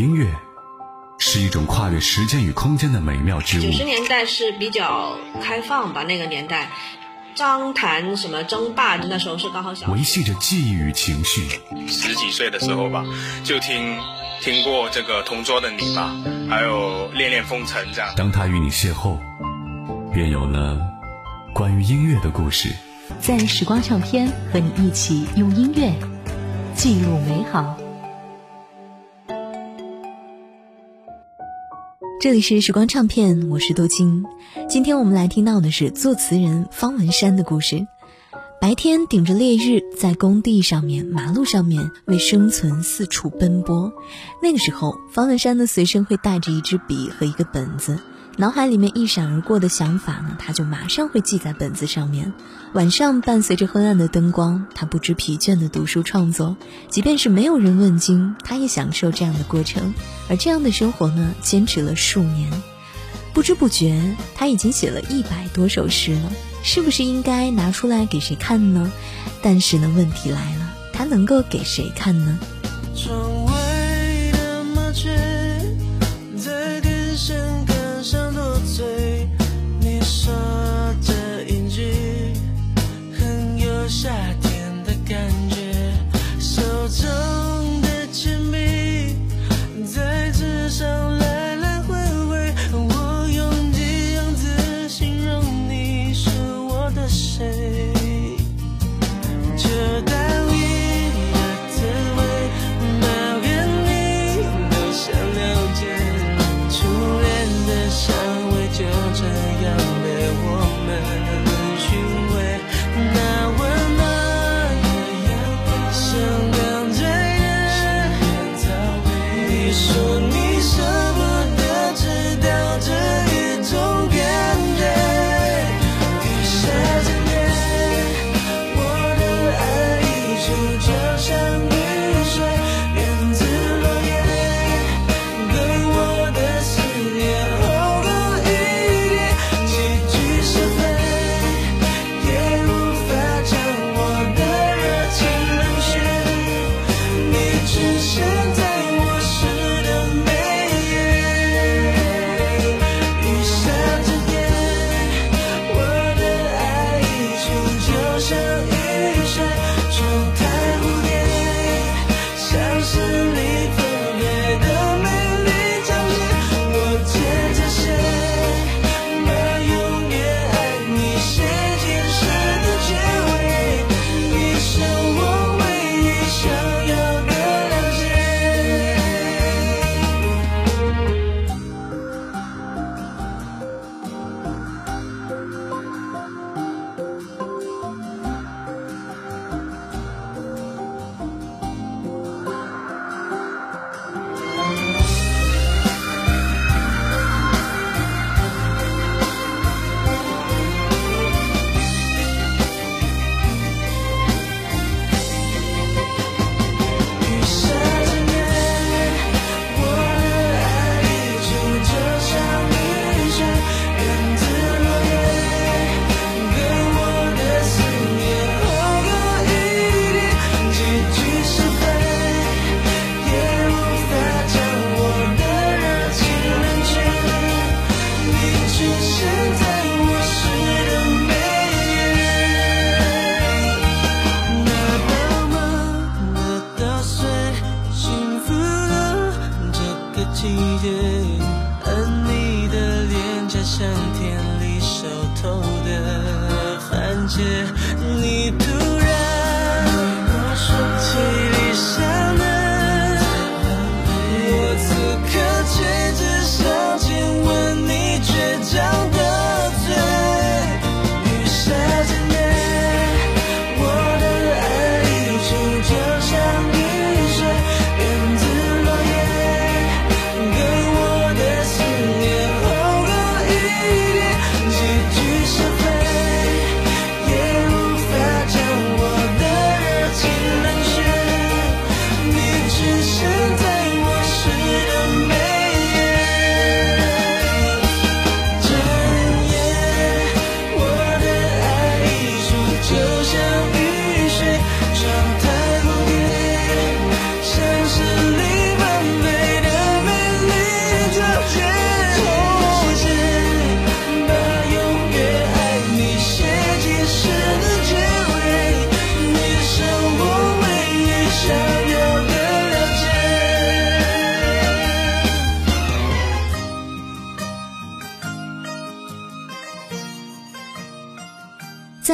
音乐是一种跨越时间与空间的美妙之物。九十年代是比较开放吧，那个年代，张谈什么争霸，那时候是刚好小。维系着记忆与情绪。十几岁的时候吧，就听听过这个《同桌的你》吧，还有《恋恋风尘》这样。当他与你邂逅，便有了关于音乐的故事。在时光唱片和你一起用音乐记录美好。这里是时光唱片，我是杜青。今天我们来听到的是作词人方文山的故事。白天顶着烈日，在工地上面、马路上面为生存四处奔波。那个时候，方文山呢随身会带着一支笔和一个本子，脑海里面一闪而过的想法呢，他就马上会记在本子上面。晚上伴随着昏暗的灯光，他不知疲倦的读书创作，即便是没有人问津，他也享受这样的过程。而这样的生活呢，坚持了数年，不知不觉他已经写了一百多首诗了。是不是应该拿出来给谁看呢？但是呢，问题来了，他能够给谁看呢？say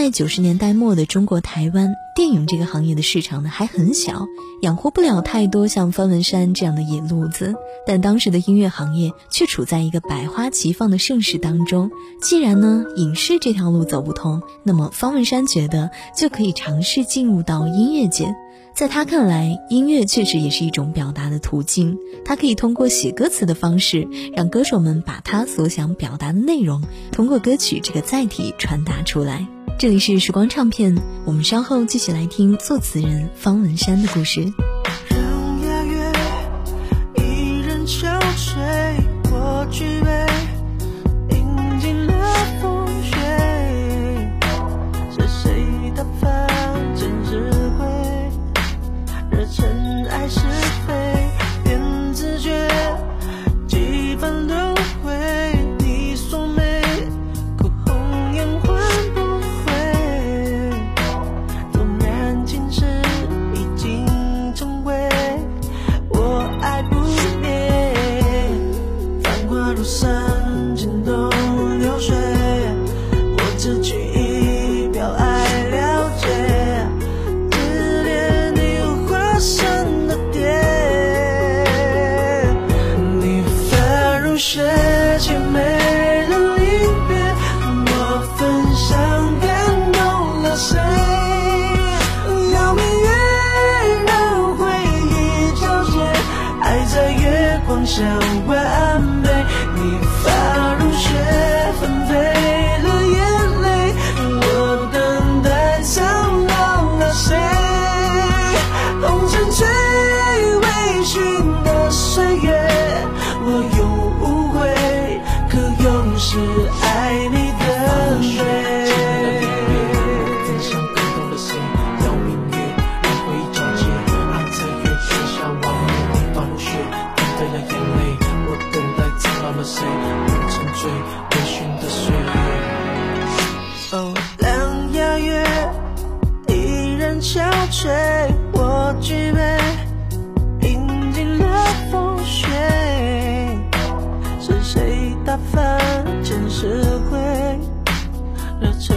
在九十年代末的中国台湾，电影这个行业的市场呢还很小，养活不了太多像方文山这样的野路子。但当时的音乐行业却处在一个百花齐放的盛世当中。既然呢影视这条路走不通，那么方文山觉得就可以尝试进入到音乐界。在他看来，音乐确实也是一种表达的途径。他可以通过写歌词的方式，让歌手们把他所想表达的内容，通过歌曲这个载体传达出来。这里是时光唱片，我们稍后继续来听作词人方文山的故事。微醺的岁月。狼牙月伊人憔悴我举杯饮尽了风雪是谁打翻前世柜惹尘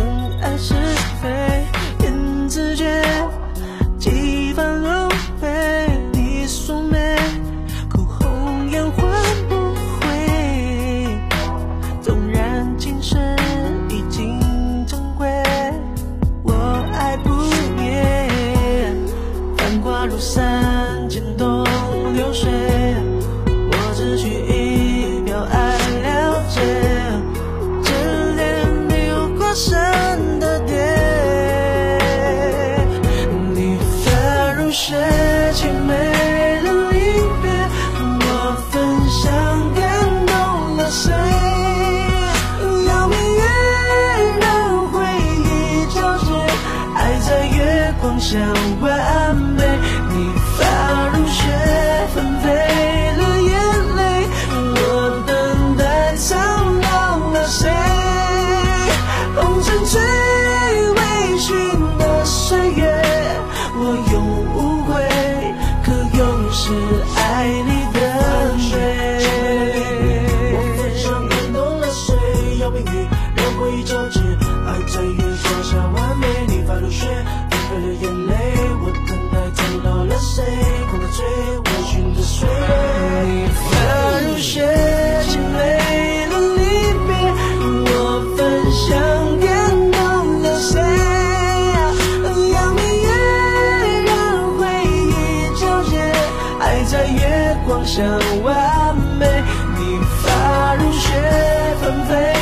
shall 想完美，你发如雪纷飞。